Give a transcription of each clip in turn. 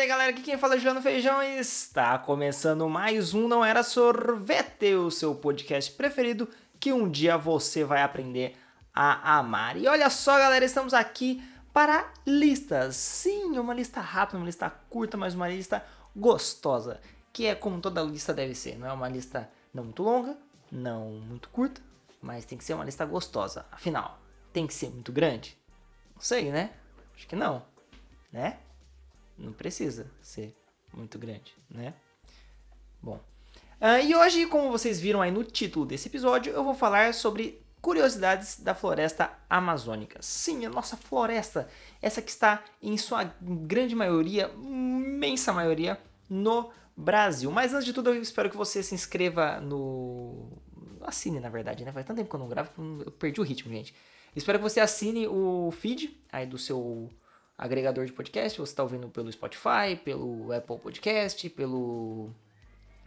daí galera, aqui quem fala é Juliano Feijão e está começando mais um Não Era Sorvete, o seu podcast preferido que um dia você vai aprender a amar. E olha só galera, estamos aqui para listas, sim, uma lista rápida, uma lista curta, mas uma lista gostosa, que é como toda lista deve ser, não é uma lista não muito longa, não muito curta, mas tem que ser uma lista gostosa. Afinal, tem que ser muito grande? Não sei, né? Acho que não, né? Não precisa ser muito grande, né? Bom, uh, e hoje, como vocês viram aí no título desse episódio, eu vou falar sobre curiosidades da floresta amazônica. Sim, a nossa floresta, essa que está em sua grande maioria, imensa maioria, no Brasil. Mas antes de tudo, eu espero que você se inscreva no. Assine, na verdade, né? Faz tanto tempo que eu não gravo, eu perdi o ritmo, gente. Espero que você assine o feed aí do seu agregador de podcast. Você está ouvindo pelo Spotify, pelo Apple Podcast, pelo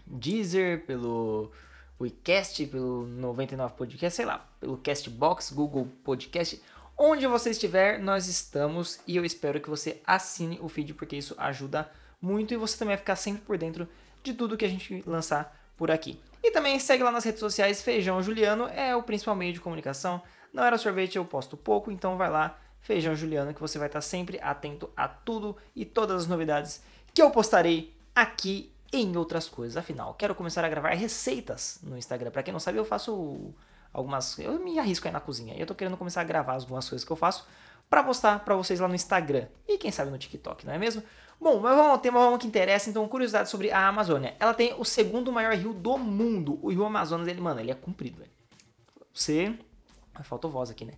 Deezer, pelo WeCast, pelo 99 Podcast, sei lá, pelo Castbox, Google Podcast. Onde você estiver, nós estamos e eu espero que você assine o feed porque isso ajuda muito e você também vai ficar sempre por dentro de tudo que a gente lançar por aqui. E também segue lá nas redes sociais, Feijão Juliano é o principal meio de comunicação. Não era sorvete, eu posto pouco, então vai lá, Feijão Juliano, que você vai estar sempre atento a tudo e todas as novidades que eu postarei aqui em outras coisas. Afinal, quero começar a gravar receitas no Instagram. Para quem não sabe, eu faço algumas. Eu me arrisco aí na cozinha. E eu tô querendo começar a gravar algumas coisas que eu faço para postar para vocês lá no Instagram e quem sabe no TikTok, não é mesmo? Bom, mas vamos ao tema vamos que interessa, então curiosidade sobre a Amazônia. Ela tem o segundo maior rio do mundo. O rio Amazonas, ele, mano, ele é comprido, velho. Você. Faltou voz aqui, né?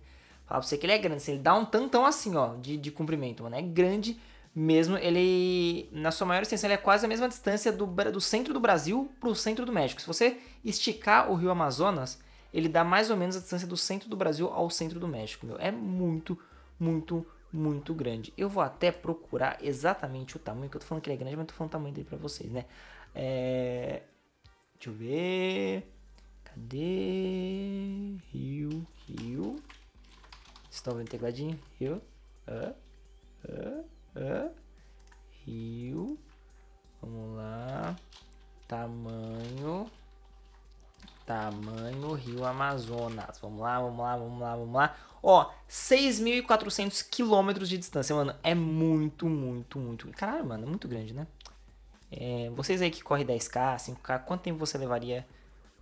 Falar pra você que ele é grande, assim, ele dá um tantão assim, ó, de, de comprimento, mano. É grande mesmo. Ele, na sua maior extensão, ele é quase a mesma distância do, do centro do Brasil pro centro do México. Se você esticar o rio Amazonas, ele dá mais ou menos a distância do centro do Brasil ao centro do México, meu. É muito, muito, muito grande. Eu vou até procurar exatamente o tamanho, que eu tô falando que ele é grande, mas tô falando o tamanho dele pra vocês, né? É... Deixa eu ver... Cadê? Rio, rio... Estão vendo tecladinho? Rio. Rio. Vamos lá. Tamanho. Tamanho Rio Amazonas. Vamos lá, vamos lá, vamos lá, vamos lá. Ó, 6.400 quilômetros de distância, mano. É muito, muito, muito. Caralho, mano, é muito grande, né? É, vocês aí que correm 10k, 5k, quanto tempo você levaria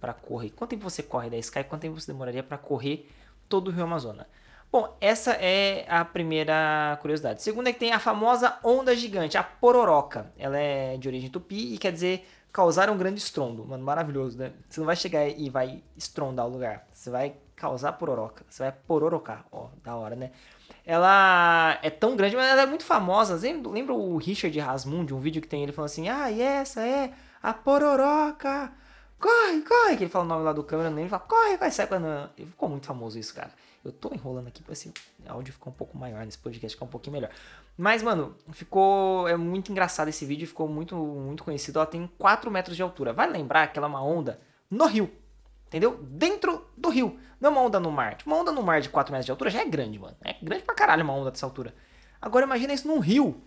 para correr? Quanto tempo você corre 10k e quanto tempo você demoraria para correr todo o Rio Amazonas? Bom, essa é a primeira curiosidade. Segunda é que tem a famosa onda gigante, a pororoca. Ela é de origem tupi e quer dizer causar um grande estrondo. Mano, maravilhoso, né? Você não vai chegar e vai estrondar o lugar. Você vai causar pororoca. Você vai pororocar. Ó, da hora, né? Ela é tão grande, mas ela é muito famosa. Lembra, o Richard Rasmund, um vídeo que tem ele falando assim: Ah, e essa é a pororoca. Corre, corre. Que ele fala o nome lá do câmera, ele fala: Corre, corre, sai quando. Ficou muito famoso isso, cara. Eu tô enrolando aqui pra esse áudio ficar um pouco maior, nesse podcast ficar um pouquinho melhor. Mas, mano, ficou. É muito engraçado esse vídeo, ficou muito, muito conhecido. Ela tem 4 metros de altura. Vai lembrar que ela é uma onda no rio. Entendeu? Dentro do rio. Não é uma onda no mar. Tipo, uma onda no mar de 4 metros de altura já é grande, mano. É grande pra caralho uma onda dessa altura. Agora imagina isso num rio.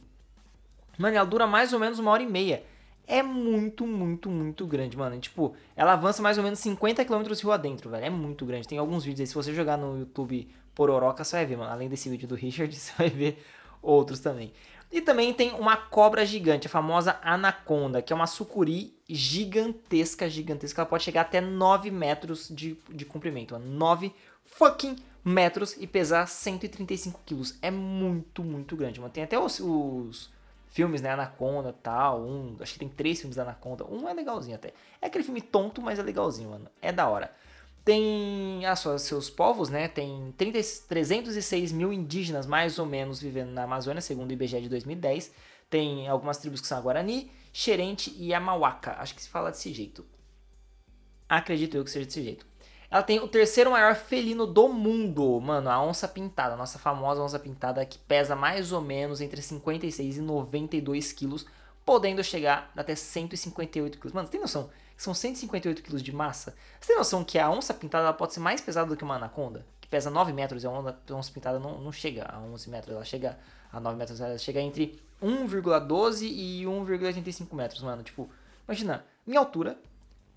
Mano, ela dura mais ou menos uma hora e meia é muito, muito, muito grande, mano. E, tipo, ela avança mais ou menos 50 km rio adentro, velho. É muito grande. Tem alguns vídeos aí, se você jogar no YouTube Pororoca, você vai ver, mano. Além desse vídeo do Richard, você vai ver outros também. E também tem uma cobra gigante, a famosa anaconda, que é uma sucuri gigantesca, gigantesca. Ela pode chegar até 9 metros de, de comprimento, mano. 9 fucking metros e pesar 135 quilos. É muito, muito grande, mano. Tem até os, os filmes, né? Anaconda tal. Um, acho que tem três filmes da Anaconda. Um é legalzinho até. É aquele filme tonto, mas é legalzinho, mano. É da hora. Tem as suas, seus povos, né? Tem 30, 306 mil indígenas, mais ou menos, vivendo na Amazônia, segundo o IBGE de 2010. Tem algumas tribos que são a Guarani, Xerente e Amauaca. Acho que se fala desse jeito. Acredito eu que seja desse jeito. Ela tem o terceiro maior felino do mundo, mano, a onça pintada, a nossa famosa onça pintada que pesa mais ou menos entre 56 e 92 quilos, podendo chegar até 158 quilos. Mano, você tem noção são 158 quilos de massa? Você tem noção que a onça pintada pode ser mais pesada do que uma anaconda? Que pesa 9 metros e a onça pintada não, não chega a 11 metros, ela chega a 9 metros, ela chega entre 1,12 e 1,85 metros, mano. Tipo, imagina, minha altura,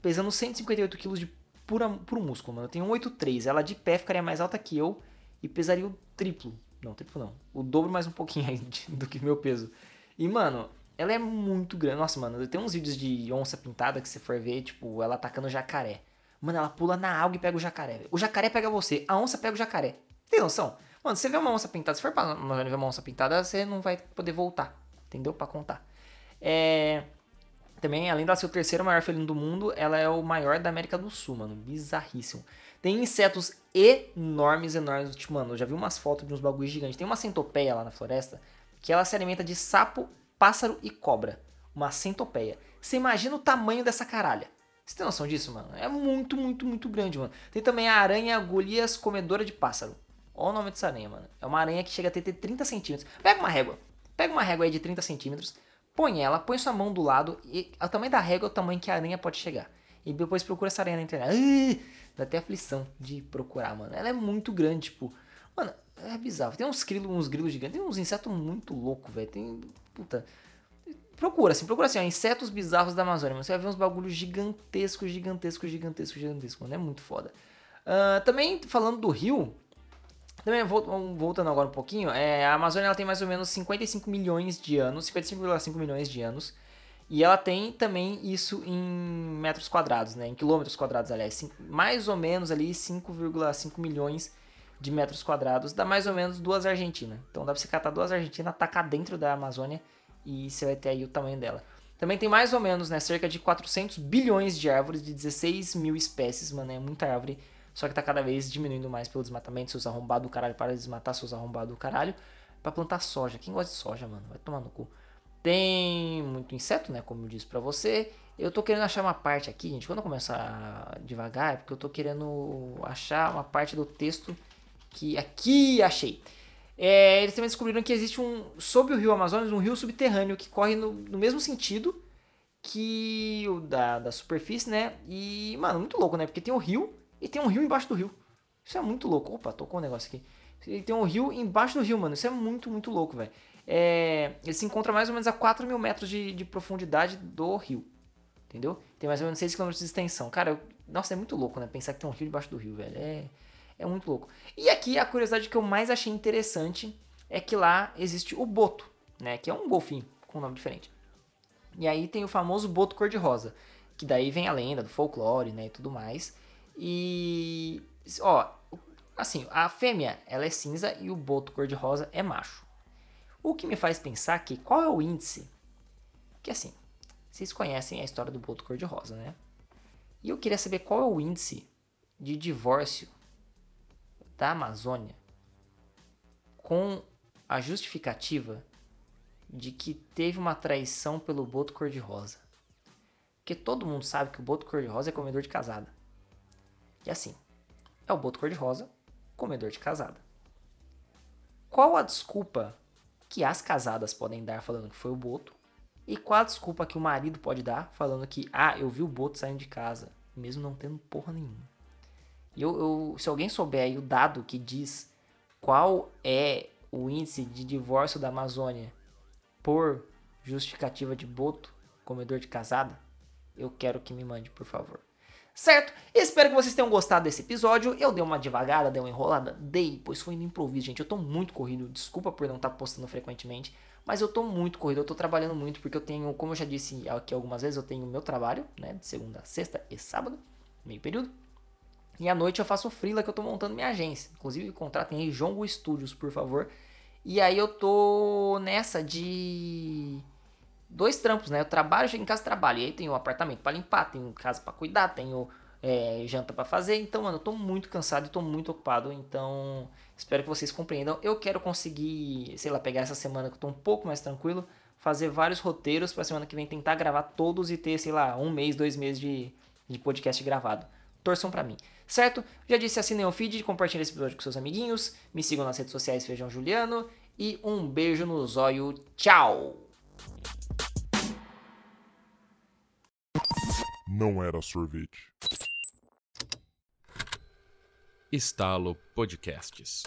pesando 158 quilos de pura, puro músculo, mano. Eu tenho 1,83. Ela de pé ficaria mais alta que eu e pesaria o triplo. Não, triplo não. O dobro mais um pouquinho aí do que meu peso. E, mano, ela é muito grande. Nossa, mano, tem uns vídeos de onça pintada que você for ver, tipo, ela atacando jacaré. Mano, ela pula na água e pega o jacaré. O jacaré pega você, a onça pega o jacaré. Tem noção? Mano, você vê uma onça pintada, se for pra ver uma onça pintada, você não vai poder voltar. Entendeu? Pra contar. É... Também, além de ser o terceiro maior felino do mundo, ela é o maior da América do Sul, mano. Bizarríssimo. Tem insetos enormes, enormes. Tipo, mano, eu já vi umas fotos de uns bagulhos gigantes. Tem uma centopeia lá na floresta que ela se alimenta de sapo, pássaro e cobra. Uma centopeia. Você imagina o tamanho dessa caralha. Você tem noção disso, mano? É muito, muito, muito grande, mano. Tem também a aranha Golias comedora de pássaro. Olha o nome dessa aranha, mano. É uma aranha que chega a ter 30 centímetros. Pega uma régua. Pega uma régua aí de 30 centímetros. Põe ela, põe sua mão do lado. E o tamanho da régua é o tamanho que a aranha pode chegar. E depois procura essa aranha na internet. Dá até aflição de procurar, mano. Ela é muito grande, tipo. Mano, é bizarro. Tem uns grilos, uns grilos gigantes. Tem uns insetos muito loucos, velho. Tem. Puta. Procura, assim, procura assim, ó, insetos bizarros da Amazônia. Você vai ver uns bagulhos gigantescos, gigantescos, gigantescos, gigantescos, mano. É muito foda. Uh, também, falando do rio, também voltando agora um pouquinho, é, a Amazônia ela tem mais ou menos 55 milhões de anos, 55,5 milhões de anos. E ela tem também isso em metros quadrados, né? Em quilômetros quadrados, aliás. Mais ou menos ali 5,5 milhões de metros quadrados. Dá mais ou menos duas Argentinas. Então dá pra você catar duas Argentinas, tacar dentro da Amazônia e você vai ter aí o tamanho dela. Também tem mais ou menos, né, cerca de 400 bilhões de árvores de 16 mil espécies, mano, é muita árvore. Só que tá cada vez diminuindo mais pelo desmatamento, seus arrombados do caralho, para de desmatar seus arrombados do caralho, para plantar soja. Quem gosta de soja, mano, vai tomar no cu. Tem muito inseto, né, como eu disse pra você. Eu tô querendo achar uma parte aqui, gente, quando eu começar devagar, é porque eu tô querendo achar uma parte do texto que aqui achei. É, eles também descobriram que existe um, sob o rio Amazonas, um rio subterrâneo que corre no, no mesmo sentido que o da, da superfície, né? E, mano, muito louco, né? Porque tem um rio e tem um rio embaixo do rio. Isso é muito louco. Opa, tocou um negócio aqui. E tem um rio embaixo do rio, mano. Isso é muito, muito louco, velho. É, ele se encontra mais ou menos a 4 mil metros de, de profundidade do rio. Entendeu? Tem mais ou menos 6 km de extensão. Cara, eu, nossa, é muito louco, né? Pensar que tem um rio debaixo do rio, velho. É, é muito louco. E aqui a curiosidade que eu mais achei interessante é que lá existe o boto, né? Que é um golfinho com um nome diferente. E aí tem o famoso boto cor-de-rosa, que daí vem a lenda do folclore, né, e tudo mais. E ó, assim, a fêmea ela é cinza e o boto cor-de-rosa é macho. O que me faz pensar que qual é o índice? Que assim, vocês conhecem a história do boto cor-de-rosa, né? E eu queria saber qual é o índice de divórcio da Amazônia com a justificativa de que teve uma traição pelo boto cor-de-rosa. Porque todo mundo sabe que o boto cor-de-rosa é comedor de casada. E assim, é o boto cor-de-rosa, comedor de casada. Qual a desculpa que as casadas podem dar falando que foi o boto? E qual a desculpa que o marido pode dar falando que, ah, eu vi o boto saindo de casa, mesmo não tendo porra nenhuma? E eu, eu, se alguém souber aí o dado que diz qual é o índice de divórcio da Amazônia por justificativa de boto, comedor de casada, eu quero que me mande, por favor. Certo? Espero que vocês tenham gostado desse episódio. Eu dei uma devagada, dei uma enrolada, dei, pois foi no improviso, gente. Eu tô muito corrido, desculpa por não estar tá postando frequentemente, mas eu tô muito corrido, eu tô trabalhando muito porque eu tenho, como eu já disse aqui algumas vezes, eu tenho meu trabalho, né, de segunda a sexta e sábado, meio período. E à noite eu faço o freela que eu tô montando minha agência. Inclusive, contratem aí Jongo Studios, por favor. E aí eu tô nessa de dois trampos, né? Eu trabalho, chego em casa trabalho. E aí tenho um apartamento para limpar, tenho casa para cuidar, tenho é, janta para fazer. Então, mano, eu tô muito cansado e tô muito ocupado. Então, espero que vocês compreendam. Eu quero conseguir, sei lá, pegar essa semana que eu tô um pouco mais tranquilo, fazer vários roteiros pra semana que vem tentar gravar todos e ter, sei lá, um mês, dois meses de, de podcast gravado. Torçam para mim certo? Já disse, assinem o feed, compartilhem esse episódio com seus amiguinhos, me sigam nas redes sociais Feijão Juliano e um beijo no zóio. Tchau! Não era sorvete. Estalo Podcasts.